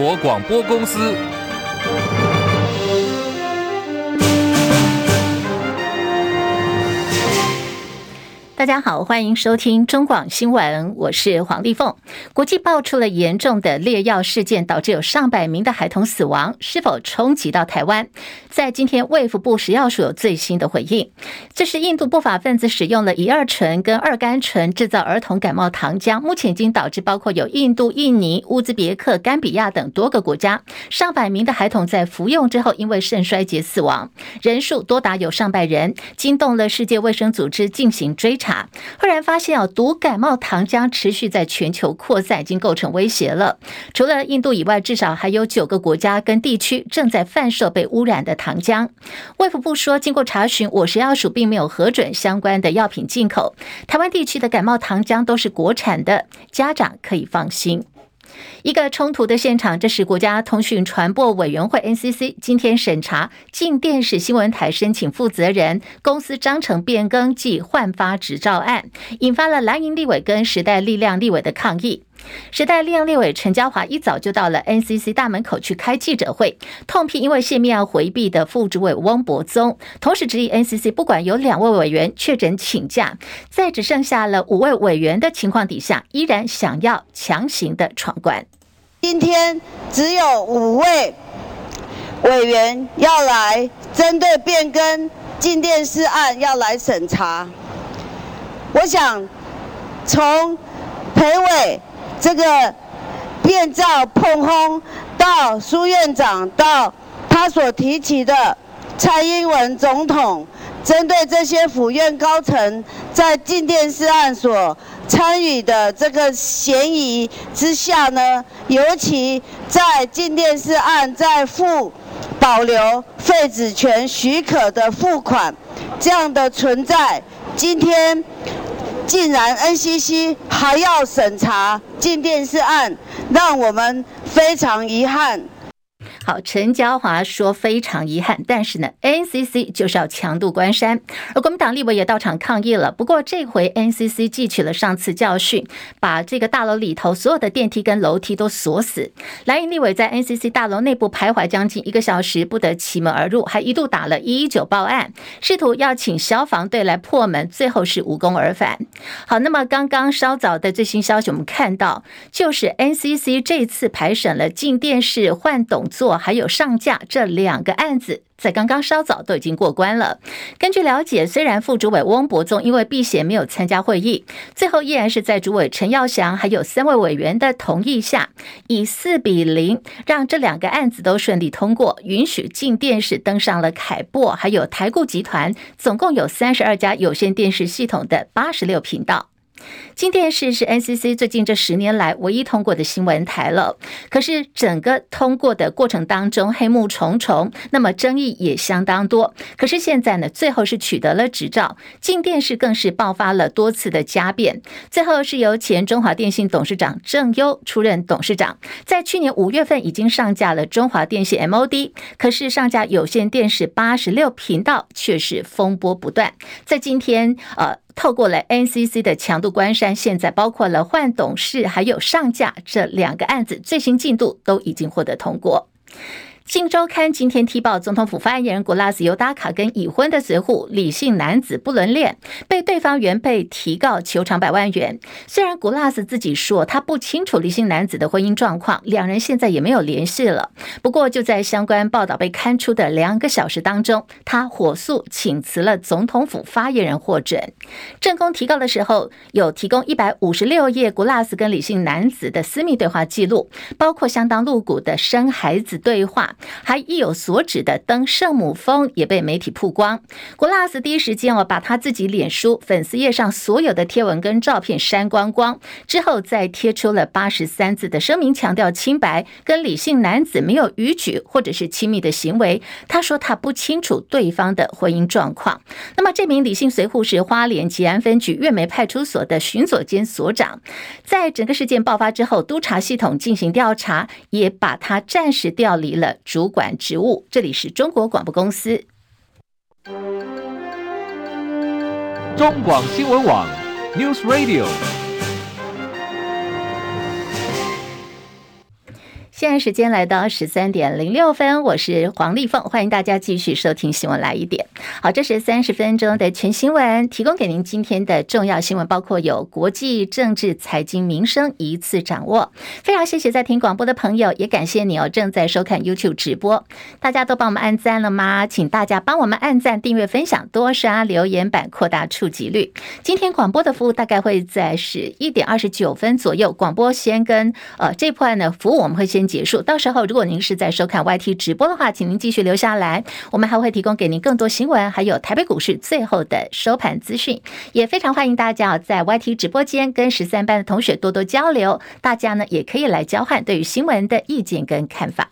国广播公司。大家好，欢迎收听中广新闻，我是黄丽凤。国际爆出了严重的劣药事件，导致有上百名的孩童死亡，是否冲击到台湾？在今天，卫福部食药署有最新的回应，这是印度不法分子使用了乙二醇跟二甘醇制造儿童感冒糖浆，目前已经导致包括有印度、印尼、乌兹别克、甘比亚等多个国家上百名的孩童在服用之后因为肾衰竭死亡，人数多达有上百人，惊动了世界卫生组织进行追查。忽然发现啊，毒感冒糖浆持续在全球扩散，已经构成威胁了。除了印度以外，至少还有九个国家跟地区正在贩售被污染的糖浆。卫福部说，经过查询，我食药署并没有核准相关的药品进口。台湾地区的感冒糖浆都是国产的，家长可以放心。一个冲突的现场，这是国家通讯传播委员会 NCC 今天审查静电视新闻台申请负责人公司章程变更暨换发执照案，引发了蓝营立委跟时代力量立委的抗议。时代力量立委陈嘉华一早就到了 NCC 大门口去开记者会，痛批因为泄密要回避的副主委汪博宗，同时质疑 NCC 不管有两位委员确诊请假，在只剩下了五位委员的情况底下，依然想要强行的闯关。今天只有五位委员要来针对变更进电视案要来审查，我想从陪委。这个变造碰轰到苏院长到他所提起的蔡英文总统，针对这些府院高层在镜电视案所参与的这个嫌疑之下呢，尤其在镜电视案在付保留废止权许可的付款这样的存在，今天。竟然 NCC 还要审查禁电视案，让我们非常遗憾。好，陈椒华说非常遗憾，但是呢，NCC 就是要强渡关山，而国民党立委也到场抗议了。不过这回 NCC 汲取了上次教训，把这个大楼里头所有的电梯跟楼梯都锁死。蓝营立委在 NCC 大楼内部徘徊将近一个小时，不得其门而入，还一度打了一一九报案，试图要请消防队来破门，最后是无功而返。好，那么刚刚稍早的最新消息，我们看到就是 NCC 这次排审了进电视换董座。还有上架这两个案子，在刚刚稍早都已经过关了。根据了解，虽然副主委翁博宗因为避嫌没有参加会议，最后依然是在主委陈耀祥还有三位委员的同意下，以四比零让这两个案子都顺利通过，允许进电视登上了凯擘，还有台固集团，总共有三十二家有线电视系统的八十六频道。镜电视是 NCC 最近这十年来唯一通过的新闻台了。可是整个通过的过程当中黑幕重重，那么争议也相当多。可是现在呢，最后是取得了执照，镜电视更是爆发了多次的家变。最后是由前中华电信董事长郑优出任董事长，在去年五月份已经上架了中华电信 MOD，可是上架有线电视八十六频道却是风波不断。在今天，呃。透过了 NCC 的强度关山，现在包括了换董事还有上架这两个案子，最新进度都已经获得通过。《镜周刊》今天踢爆，总统府发言人古拉斯尤达卡跟已婚的随扈李姓男子不伦恋，被对方原配提告求偿百万元。虽然古拉斯自己说他不清楚李姓男子的婚姻状况，两人现在也没有联系了。不过就在相关报道被刊出的两个小时当中，他火速请辞了总统府发言人获准。正宫提告的时候，有提供一百五十六页古拉斯跟李姓男子的私密对话记录，包括相当露骨的生孩子对话。还意有所指的登圣母峰也被媒体曝光。古拉斯第一时间哦，把他自己脸书粉丝页上所有的贴文跟照片删光光，之后再贴出了八十三字的声明，强调清白，跟李姓男子没有逾矩或者是亲密的行为。他说他不清楚对方的婚姻状况。那么这名李姓随护是花莲吉安分局月眉派出所的巡佐兼所长，在整个事件爆发之后，督察系统进行调查，也把他暂时调离了。主管职务，这里是中国广播公司。中广新闻网，News Radio。现在时间来到十三点零六分，我是黄丽凤，欢迎大家继续收听新闻来一点。好，这是三十分钟的全新闻，提供给您今天的重要新闻，包括有国际、政治、财经、民生一次掌握。非常谢谢在听广播的朋友，也感谢你哦，正在收看 YouTube 直播。大家都帮我们按赞了吗？请大家帮我们按赞、订阅、分享、多刷留言板，扩大触及率。今天广播的服务大概会在十一点二十九分左右，广播先跟呃这块呢服务我们会先。结束。到时候，如果您是在收看 YT 直播的话，请您继续留下来，我们还会提供给您更多新闻，还有台北股市最后的收盘资讯。也非常欢迎大家在 YT 直播间跟十三班的同学多多交流，大家呢也可以来交换对于新闻的意见跟看法。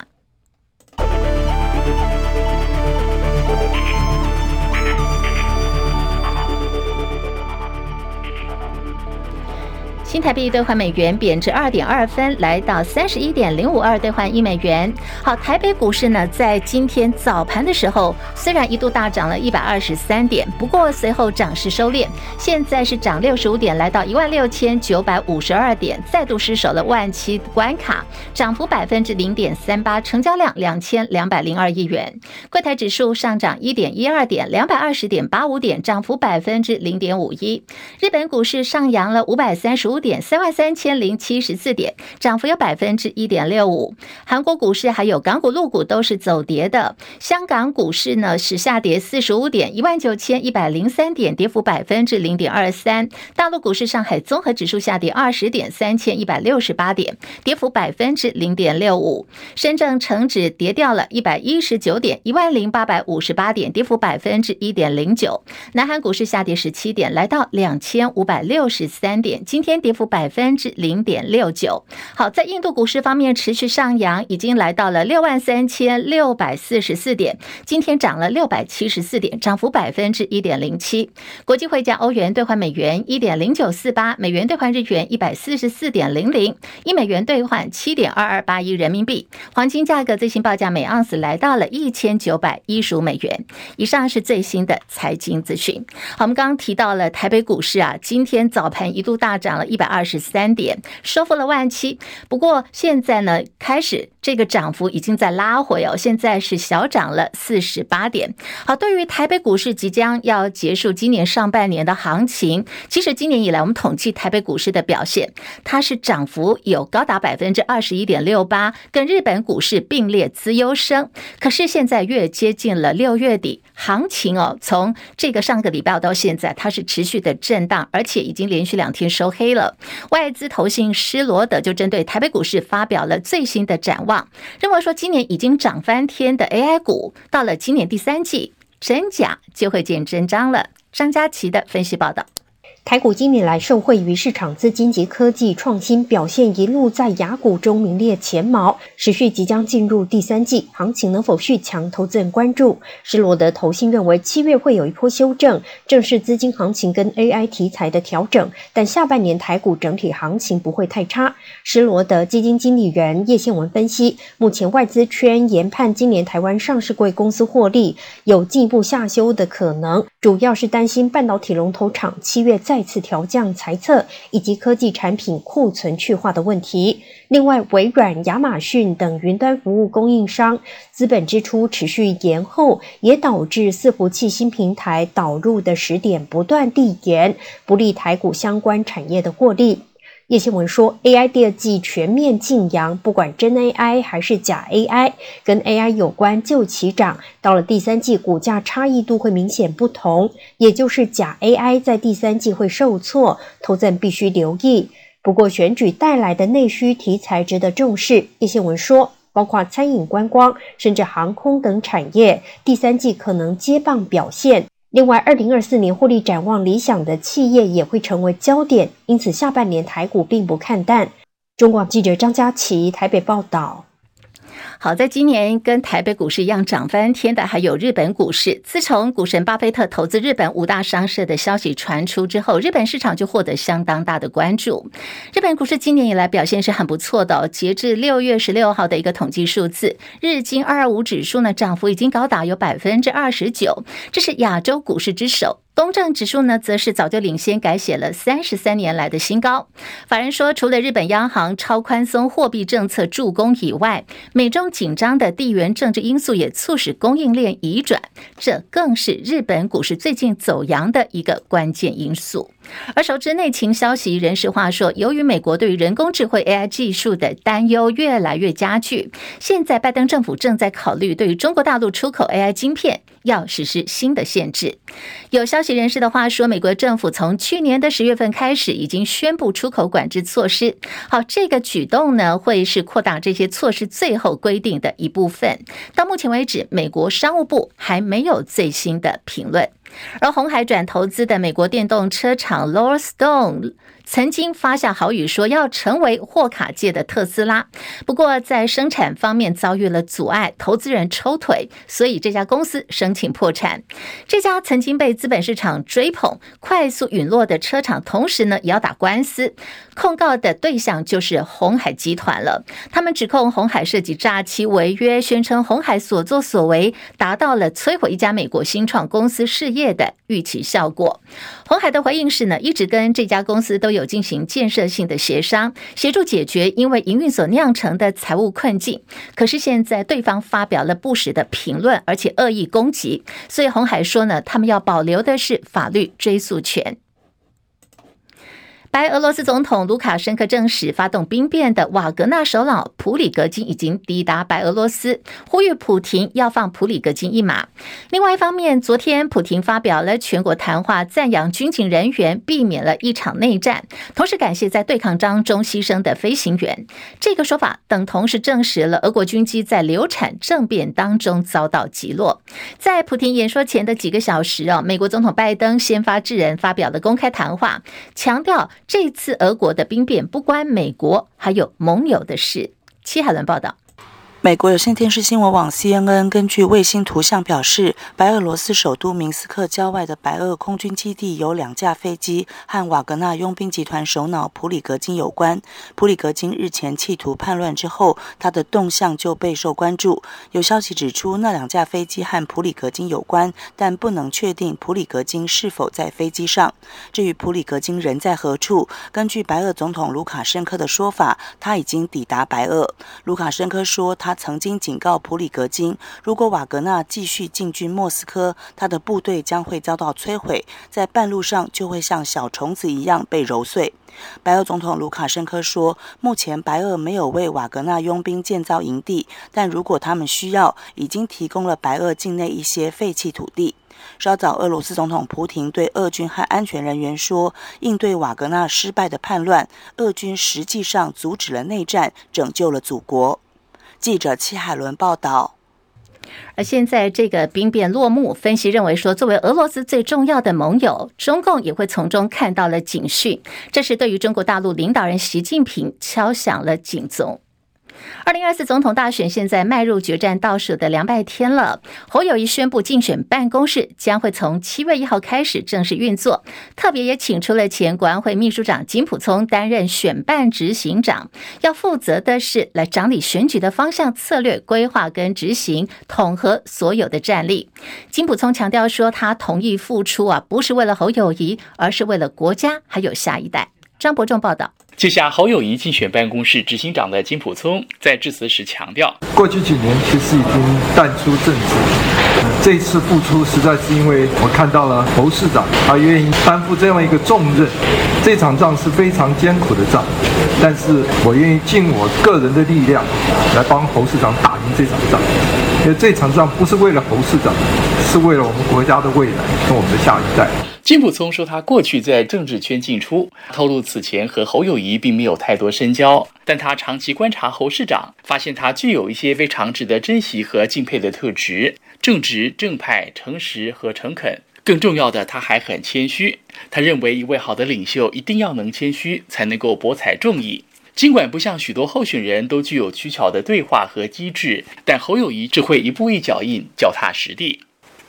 新台币兑换美元贬值二点二分，来到三十一点零五二兑换一美元。好，台北股市呢，在今天早盘的时候，虽然一度大涨了一百二十三点，不过随后涨势收敛，现在是涨六十五点，来到一万六千九百五十二点，再度失守了万七关卡，涨幅百分之零点三八，成交量两千两百零二亿元。柜台指数上涨一点一二点，两百二十点八五点，涨幅百分之零点五一。日本股市上扬了五百三十五。点三万三千零七十四点，涨幅有百分之一点六五。韩国股市还有港股、陆股都是走跌的。香港股市呢是下跌四十五点，一万九千一百零三点，跌幅百分之零点二三。大陆股市上海综合指数下跌二十点，三千一百六十八点，跌幅百分之零点六五。深圳成指跌掉了一百一十九点，一万零八百五十八点，跌幅百分之一点零九。南韩股市下跌十七点，来到两千五百六十三点，今天跌。幅百分之零点六九。好，在印度股市方面持续上扬，已经来到了六万三千六百四十四点，今天涨了六百七十四点，涨幅百分之一点零七。国际汇价，欧元兑换美元一点零九四八，美元兑换日元一百四十四点零零，一美元兑换七点二二八一人民币。黄金价格最新报价每盎司来到了一千九百一十五美元。以上是最新的财经资讯。好，我们刚刚提到了台北股市啊，今天早盘一度大涨了一。百二十三点，收复了万七。不过现在呢，开始这个涨幅已经在拉回哦，现在是小涨了四十八点。好，对于台北股市即将要结束今年上半年的行情，其实今年以来我们统计台北股市的表现，它是涨幅有高达百分之二十一点六八，跟日本股市并列资优生。可是现在越接近了六月底，行情哦，从这个上个礼拜到现在，它是持续的震荡，而且已经连续两天收黑了。外资投信施罗德就针对台北股市发表了最新的展望，认为说今年已经涨翻天的 AI 股，到了今年第三季，真假就会见真章了。张佳琪的分析报道。台股今年来受惠于市场资金及科技创新表现，一路在雅股中名列前茅。时序即将进入第三季，行情能否续强，投资人关注。施罗德投信认为，七月会有一波修正，正是资金行情跟 AI 题材的调整。但下半年台股整体行情不会太差。施罗德基金经理人叶宪文分析，目前外资圈研判今年台湾上市柜公司获利有进一步下修的可能，主要是担心半导体龙头厂七月再。次调降裁测，以及科技产品库存去化的问题。另外，微软、亚马逊等云端服务供应商资本支出持续延后，也导致伺服器新平台导入的时点不断递延，不利台股相关产业的获利。叶新文说，AI 第二季全面劲扬，不管真 AI 还是假 AI，跟 AI 有关就齐涨。到了第三季，股价差异度会明显不同，也就是假 AI 在第三季会受挫，投资人必须留意。不过选举带来的内需题材值得重视。叶新文说，包括餐饮、观光，甚至航空等产业，第三季可能接棒表现。另外，二零二四年获利展望理想的企业也会成为焦点，因此下半年台股并不看淡。中广记者张佳琪台北报道。好，在今年跟台北股市一样涨翻天的，还有日本股市。自从股神巴菲特投资日本五大商社的消息传出之后，日本市场就获得相当大的关注。日本股市今年以来表现是很不错的哦。截至六月十六号的一个统计数字，日经二二五指数呢涨幅已经高达有百分之二十九，这是亚洲股市之首。东证指数呢，则是早就领先改写了三十三年来的新高。法人说，除了日本央行超宽松货币政策助攻以外，美中紧张的地缘政治因素也促使供应链移转，这更是日本股市最近走阳的一个关键因素。而熟知内情消息人士话说，由于美国对于人工智慧 AI 技术的担忧越来越加剧，现在拜登政府正在考虑对于中国大陆出口 AI 晶片要实施新的限制。有消息人士的话说，美国政府从去年的十月份开始已经宣布出口管制措施。好，这个举动呢，会是扩大这些措施最后规定的一部分。到目前为止，美国商务部还没有最新的评论。而红海转投资的美国电动车厂 Lord Stone。曾经发下豪语说要成为货卡界的特斯拉，不过在生产方面遭遇了阻碍，投资人抽腿，所以这家公司申请破产。这家曾经被资本市场追捧、快速陨落的车厂，同时呢也要打官司，控告的对象就是鸿海集团了。他们指控鸿海涉及诈欺、违约，宣称鸿海所作所为达到了摧毁一家美国新创公司事业的预期效果。鸿海的回应是呢，一直跟这家公司都有。有进行建设性的协商，协助解决因为营运所酿成的财务困境。可是现在对方发表了不实的评论，而且恶意攻击，所以红海说呢，他们要保留的是法律追诉权。白俄罗斯总统卢卡申科证实，发动兵变的瓦格纳首脑普里格金已经抵达白俄罗斯，呼吁普廷要放普里格金一马。另外一方面，昨天普廷发表了全国谈话，赞扬军警人员避免了一场内战，同时感谢在对抗当中牺牲的飞行员。这个说法等同时证实了俄国军机在流产政变当中遭到击落。在普亭演说前的几个小时啊，美国总统拜登先发制人发表了公开谈话，强调。这次俄国的兵变不关美国，还有盟友的事。戚海伦报道。美国有线电视新闻网 CNN 根据卫星图像表示，白俄罗斯首都明斯克郊外的白俄空军基地有两架飞机和瓦格纳佣兵集团首脑普里格金有关。普里格金日前企图叛乱之后，他的动向就备受关注。有消息指出，那两架飞机和普里格金有关，但不能确定普里格金是否在飞机上。至于普里格金人在何处，根据白俄总统卢卡申科的说法，他已经抵达白俄。卢卡申科说他。他曾经警告普里格金，如果瓦格纳继续进军莫斯科，他的部队将会遭到摧毁，在半路上就会像小虫子一样被揉碎。白俄总统卢卡申科说，目前白俄没有为瓦格纳佣兵建造营地，但如果他们需要，已经提供了白俄境内一些废弃土地。稍早，俄罗斯总统普廷对俄军和安全人员说，应对瓦格纳失败的叛乱，俄军实际上阻止了内战，拯救了祖国。记者戚海伦报道，而现在这个兵变落幕，分析认为说，作为俄罗斯最重要的盟友，中共也会从中看到了警讯，这是对于中国大陆领导人习近平敲响了警钟。二零二四总统大选现在迈入决战倒数的两百天了。侯友谊宣布，竞选办公室将会从七月一号开始正式运作，特别也请出了前国安会秘书长金溥聪担任选办执行长，要负责的是来掌理选举的方向、策略规划跟执行，统合所有的战力。金溥聪强调说，他同意付出啊，不是为了侯友谊，而是为了国家还有下一代。张伯仲报道。接下侯友宜竞选办公室执行长的金普聪在致辞时强调，过去几年其实已经淡出政治，这一次复出实在是因为我看到了侯市长他愿意担负这样一个重任，这场仗是非常艰苦的仗，但是我愿意尽我个人的力量来帮侯市长打赢这场仗，因为这场仗不是为了侯市长，是为了我们国家的未来和我们的下一代。金溥聪说，他过去在政治圈进出，透露此前和侯友谊并没有太多深交，但他长期观察侯市长，发现他具有一些非常值得珍惜和敬佩的特质：正直、正派、诚实和诚恳。更重要的，他还很谦虚。他认为，一位好的领袖一定要能谦虚，才能够博采众议。尽管不像许多候选人都具有取巧的对话和机智，但侯友谊只会一步一脚印，脚踏实地。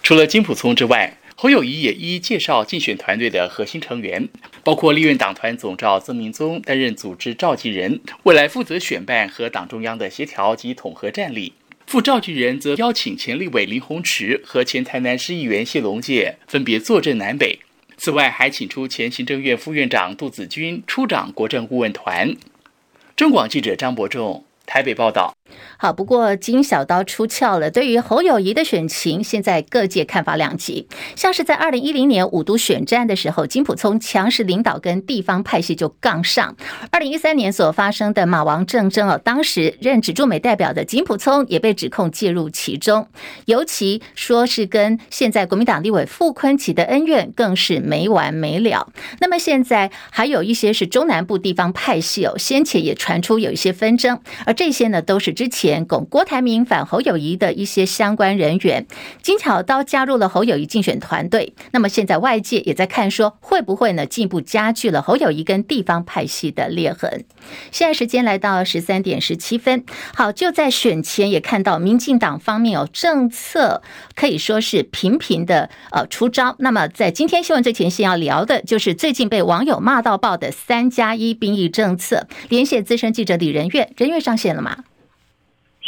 除了金溥聪之外，侯友谊也一一介绍竞选团队的核心成员，包括立院党团总召曾明宗担任组织召集人，未来负责选办和党中央的协调及统合战力。副召集人则邀请前立委林鸿池和前台南市议员谢龙介分别坐镇南北。此外，还请出前行政院副院长杜子君出掌国政顾问团。中广记者张伯仲台北报道。好，不过金小刀出鞘了。对于侯友谊的选情，现在各界看法两极。像是在二零一零年五都选战的时候，金普聪强势领导跟地方派系就杠上。二零一三年所发生的马王政争哦，当时任指驻美代表的金普聪也被指控介入其中，尤其说是跟现在国民党立委傅昆奇的恩怨更是没完没了。那么现在还有一些是中南部地方派系哦，先前也传出有一些纷争，而这些呢都是之前。拱郭台铭反侯友谊的一些相关人员，金巧刀加入了侯友谊竞选团队。那么现在外界也在看，说会不会呢进一步加剧了侯友谊跟地方派系的裂痕？现在时间来到十三点十七分，好，就在选前也看到民进党方面有政策可以说是频频的呃出招。那么在今天新闻最前线要聊的就是最近被网友骂到爆的三加一兵役政策。连线资深记者李仁月，仁月上线了吗？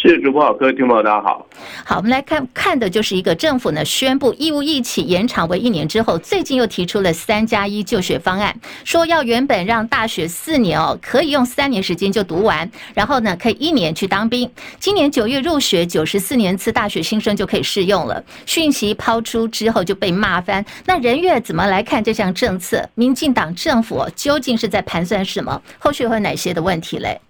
是主播，各位听众大家好。好，我们来看看的就是一个政府呢宣布义务役期延长为一年之后，最近又提出了三加一就学方案，说要原本让大学四年哦，可以用三年时间就读完，然后呢可以一年去当兵。今年九月入学九十四年次大学新生就可以适用了。讯息抛出之后就被骂翻。那人月怎么来看这项政策？民进党政府究竟是在盘算什么？后续会有哪些的问题嘞？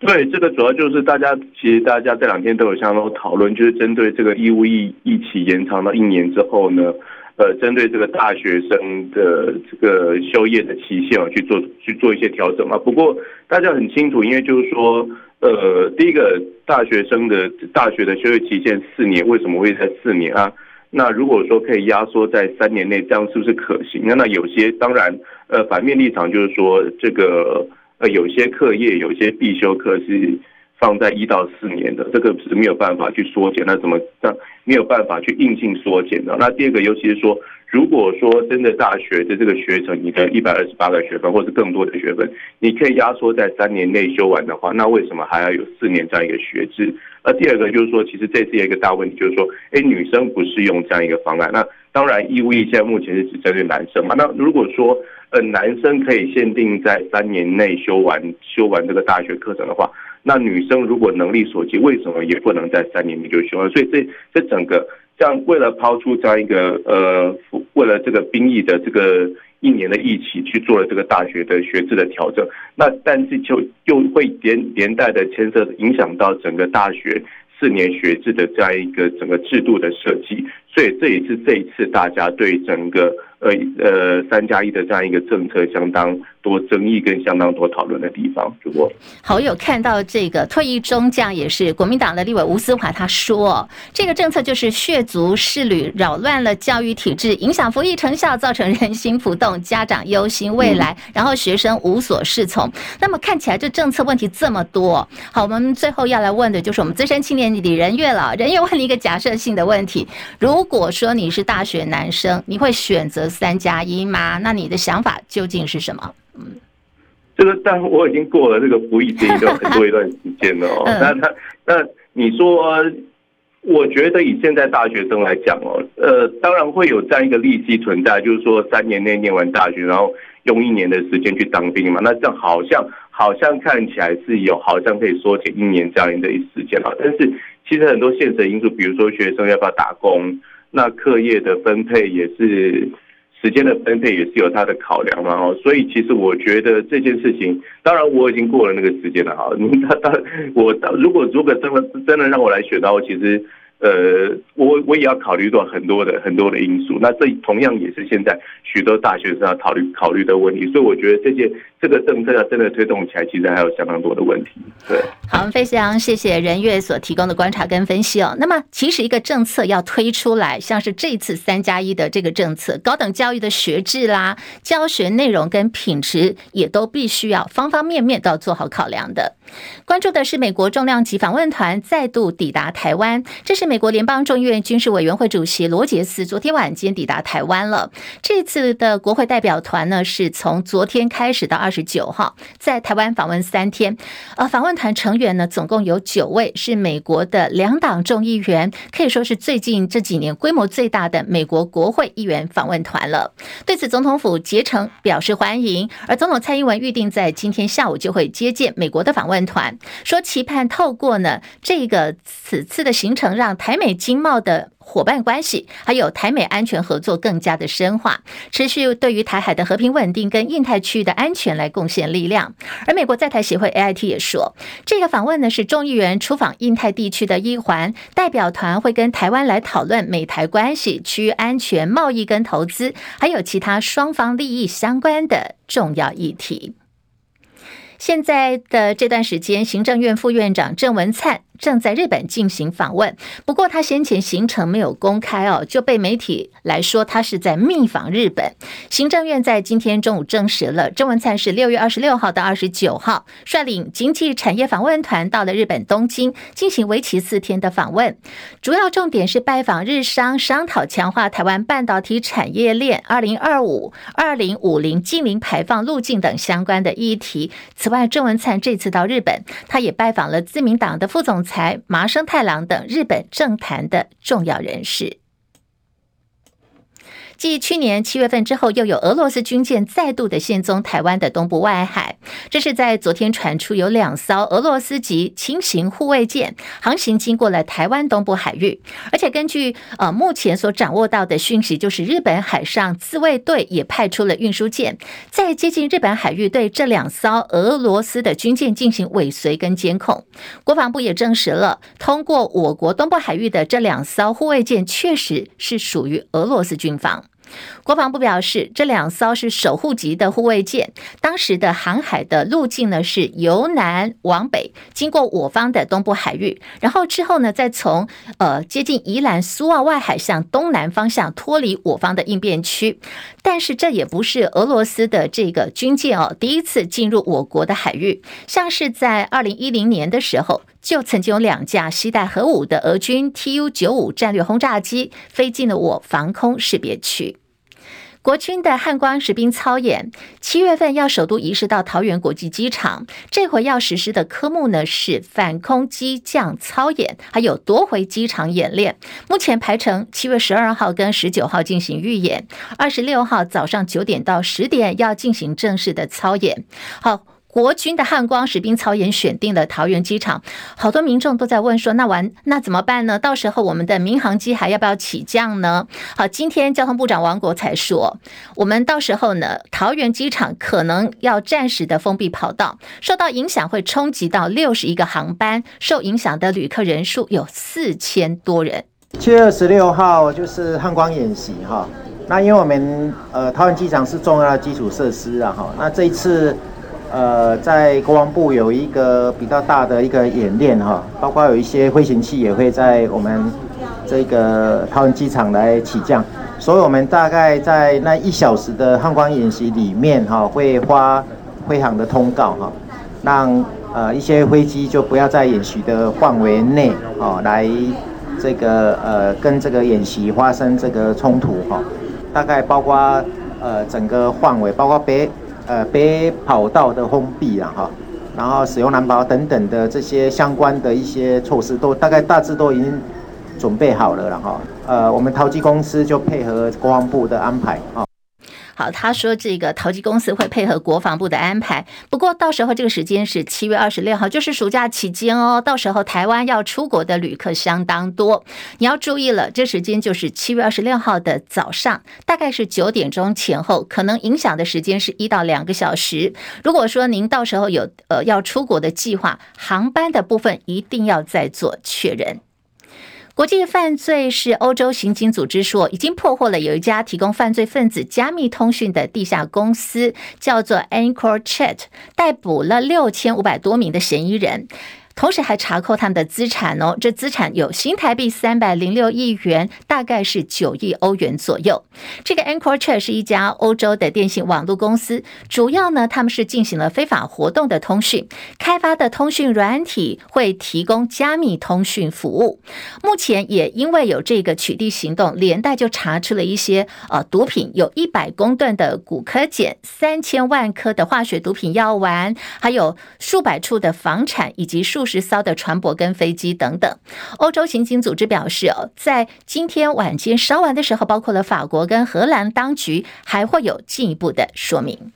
对，这个主要就是大家其实大家这两天都有相当讨论，就是针对这个义务役一起延长到一年之后呢，呃，针对这个大学生的这个修业的期限啊，去做去做一些调整嘛。不过大家很清楚，因为就是说，呃，第一个大学生的大学的修业期限四年，为什么会在四年啊？那如果说可以压缩在三年内，这样是不是可行？那那有些当然，呃，反面立场就是说这个。呃，有些课业，有些必修课是放在一到四年的，这个是没有办法去缩减。那怎么那没有办法去硬性缩减的？那第二个，尤其是说，如果说真的大学的这个学程，你的一百二十八个学分，或是更多的学分，你可以压缩在三年内修完的话，那为什么还要有四年这样一个学制？那第二个就是说，其实这次有一个大问题，就是说，哎，女生不适用这样一个方案。那当然，义务役现在目前是只针对男生嘛。那如果说，呃，男生可以限定在三年内修完修完这个大学课程的话，那女生如果能力所及，为什么也不能在三年内就修完？所以这这整个这样，为了抛出这样一个呃，为了这个兵役的这个一年的役期去做了这个大学的学制的调整，那但是就又会连连带的牵涉影响到整个大学四年学制的这样一个整个制度的设计，所以这也是这一次大家对整个。呃呃，三加一的这样一个政策，相当多争议跟相当多讨论的地方，主播。好，有看到这个退役中将也是国民党的立委吴思华，他说这个政策就是血族势旅，扰乱了教育体制，影响服役成效，造成人心浮动，家长忧心未来，然后学生无所适从。那么看起来这政策问题这么多，好，我们最后要来问的就是我们资深青年李仁月了。仁月问了一个假设性的问题：如果说你是大学男生，你会选择？三加一吗？那你的想法究竟是什么？嗯，这个，但我已经过了这个服役这一段很多一段时间了哦。那那那你说，我觉得以现在大学生来讲哦，呃，当然会有这样一个利息存在，就是说三年内念完大学，然后用一年的时间去当兵嘛。那这样好像好像看起来是有，好像可以缩减一年这样的一时间啊。但是其实很多现实因素，比如说学生要不要打工，那课业的分配也是。时间的分配也是有他的考量嘛，哦，所以其实我觉得这件事情，当然我已经过了那个时间了哈。你他他我如果如果真的真的让我来选的话，其实。呃，我我也要考虑到很多的很多的因素，那这同样也是现在许多大学生要考虑考虑的问题，所以我觉得这些这个政策要真的推动起来，其实还有相当多的问题。对，好，非常谢谢任月所提供的观察跟分析哦。那么，其实一个政策要推出来，像是这次三加一的这个政策，高等教育的学制啦、教学内容跟品质，也都必须要方方面面都要做好考量的。关注的是美国重量级访问团再度抵达台湾，这是美国联邦众议院军事委员会主席罗杰斯昨天晚间抵达台湾了。这次的国会代表团呢，是从昨天开始到二二十九号在台湾访问三天。呃，访问团成员呢，总共有九位，是美国的两党众议员，可以说是最近这几年规模最大的美国国会议员访问团了。对此，总统府竭诚表示欢迎。而总统蔡英文预定在今天下午就会接见美国的访问团，说期盼透过呢这个此次的行程，让台美经贸的。伙伴关系，还有台美安全合作更加的深化，持续对于台海的和平稳定跟印太区域的安全来贡献力量。而美国在台协会 AIT 也说，这个访问呢是众议员出访印太地区的一环，代表团会跟台湾来讨论美台关系、区域安全、贸易跟投资，还有其他双方利益相关的重要议题。现在的这段时间，行政院副院长郑文灿。正在日本进行访问，不过他先前行程没有公开哦，就被媒体来说他是在密访日本。行政院在今天中午证实了，郑文灿是六月二十六号到二十九号率领经济产业访问团到了日本东京，进行为期四天的访问，主要重点是拜访日商，商讨强化台湾半导体产业链二零二五、二零五零净零排放路径等相关的议题。此外，郑文灿这次到日本，他也拜访了自民党的副总。才麻生太郎等日本政坛的重要人士。继去年七月份之后，又有俄罗斯军舰再度的现踪台湾的东部外海。这是在昨天传出有两艘俄罗斯级轻型护卫舰航行经过了台湾东部海域，而且根据呃目前所掌握到的讯息，就是日本海上自卫队也派出了运输舰，在接近日本海域对这两艘俄罗斯的军舰进行尾随跟监控。国防部也证实了，通过我国东部海域的这两艘护卫舰确实是属于俄罗斯军方。国防部表示，这两艘是守护级的护卫舰，当时的航海的路径呢是由南往北，经过我方的东部海域，然后之后呢再从呃接近宜兰苏澳外海向东南方向脱离我方的应变区。但是这也不是俄罗斯的这个军舰哦第一次进入我国的海域，像是在二零一零年的时候，就曾经有两架携带核武的俄军 Tu 九五战略轰炸机飞进了我防空识别区。国军的汉光实兵操演，七月份要首度移师到桃园国际机场。这回要实施的科目呢是反空机降操演，还有夺回机场演练。目前排成七月十二号跟十九号进行预演，二十六号早上九点到十点要进行正式的操演。好。国军的汉光士兵操演选定了桃园机场，好多民众都在问说：“那完那怎么办呢？到时候我们的民航机还要不要起降呢？”好，今天交通部长王国材说，我们到时候呢，桃园机场可能要暂时的封闭跑道，受到影响会冲击到六十一个航班，受影响的旅客人数有四千多人。七月二十六号就是汉光演习哈，那因为我们呃桃园机场是重要的基础设施啊哈，那这一次。呃，在国防部有一个比较大的一个演练哈，包括有一些飞行器也会在我们这个桃园机场来起降，所以我们大概在那一小时的汉光演习里面哈，会发飞航的通告哈，让呃一些飞机就不要在演习的范围内哈来这个呃跟这个演习发生这个冲突哈，大概包括呃整个范围，包括北。呃，北跑道的封闭了，哈，然后使用蓝宝等等的这些相关的一些措施，都大概大致都已经准备好了，然后，呃，我们陶机公司就配合国防部的安排啊。好，他说这个投机公司会配合国防部的安排，不过到时候这个时间是七月二十六号，就是暑假期间哦。到时候台湾要出国的旅客相当多，你要注意了，这时间就是七月二十六号的早上，大概是九点钟前后，可能影响的时间是一到两个小时。如果说您到时候有呃要出国的计划，航班的部分一定要再做确认。国际犯罪是欧洲刑警组织说，已经破获了有一家提供犯罪分子加密通讯的地下公司，叫做 EncroChat，逮捕了六千五百多名的嫌疑人。同时还查扣他们的资产哦，这资产有新台币三百零六亿元，大概是九亿欧元左右。这个 Encrocat 是一家欧洲的电信网络公司，主要呢他们是进行了非法活动的通讯，开发的通讯软体会提供加密通讯服务。目前也因为有这个取缔行动，连带就查出了一些呃毒品，有一百公吨的古柯碱，三千万颗的化学毒品药丸，还有数百处的房产以及数十艘的船舶跟飞机等等。欧洲刑警组织表示，哦，在今天晚间稍晚的时候，包括了法国跟荷兰当局还会有进一步的说明。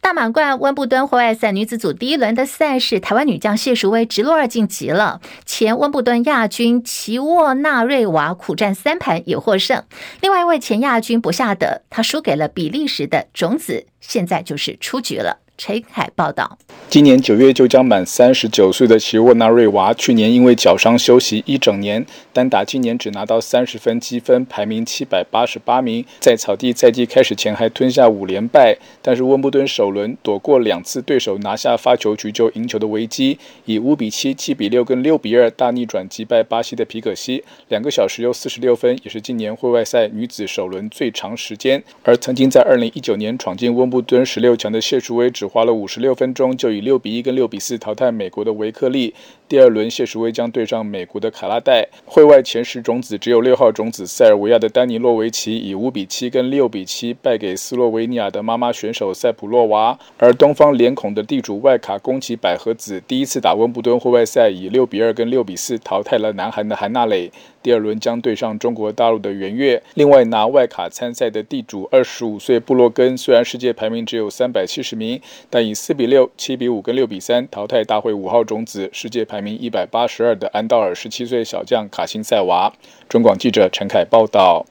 大满贯温布顿户外赛女子组第一轮的赛事，台湾女将谢淑薇直落二晋级了。前温布顿亚军齐沃纳瑞娃苦战三盘也获胜。另外一位前亚军博夏德，他输给了比利时的种子，现在就是出局了。陈凯报道。今年九月就将满三十九岁的齐沃纳瑞娃，去年因为脚伤休息一整年，单打今年只拿到三十分积分，排名七百八十八名。在草地赛季开始前还吞下五连败，但是温布顿首轮躲过两次对手拿下发球局就赢球的危机，以五比七、七比六跟六比二大逆转击败巴西的皮可西，两个小时又四十六分，也是今年户外赛女子首轮最长时间。而曾经在二零一九年闯进温布顿十六强的谢淑薇，只花了五十六分钟就以六比一跟六比四淘汰美国的维克利。第二轮谢淑薇将对上美国的卡拉戴。会外前十种子只有六号种子塞尔维亚的丹尼洛维奇以五比七跟六比七败给斯洛维尼亚的妈妈选手塞普洛娃。而东方脸孔的地主外卡宫崎百合子第一次打温布顿户外赛以六比二跟六比四淘汰了南韩的韩娜蕾。第二轮将对上中国大陆的袁悦。另外拿外卡参赛的地主二十五岁布洛根虽然世界排名只有三百七十名，但以四比六、七比五跟六比三淘汰大会五号种子、世界排名一百八十二的安道尔十七岁小将卡辛塞娃。中广记者陈凯报道。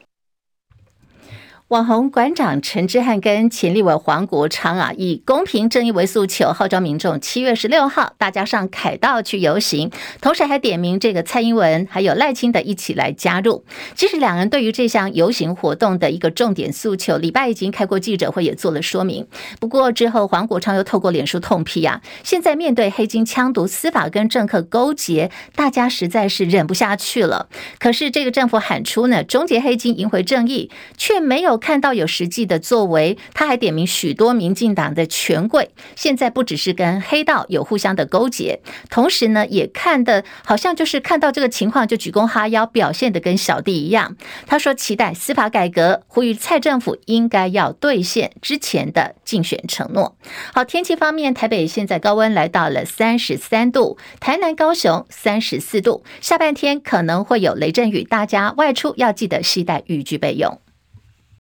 网红馆长陈之汉跟前立委黄国昌啊，以公平正义为诉求，号召民众七月十六号大家上凯道去游行，同时还点名这个蔡英文还有赖清德一起来加入。其实两人对于这项游行活动的一个重点诉求，礼拜已经开过记者会，也做了说明。不过之后黄国昌又透过脸书痛批啊，现在面对黑金枪毒、司法跟政客勾结，大家实在是忍不下去了。可是这个政府喊出呢，终结黑金、赢回正义，却没有。看到有实际的作为，他还点名许多民进党的权贵，现在不只是跟黑道有互相的勾结，同时呢，也看的好像就是看到这个情况就举躬哈腰，表现的跟小弟一样。他说期待司法改革，呼吁蔡政府应该要兑现之前的竞选承诺。好，天气方面，台北现在高温来到了三十三度，台南、高雄三十四度，下半天可能会有雷阵雨，大家外出要记得携带雨具备用。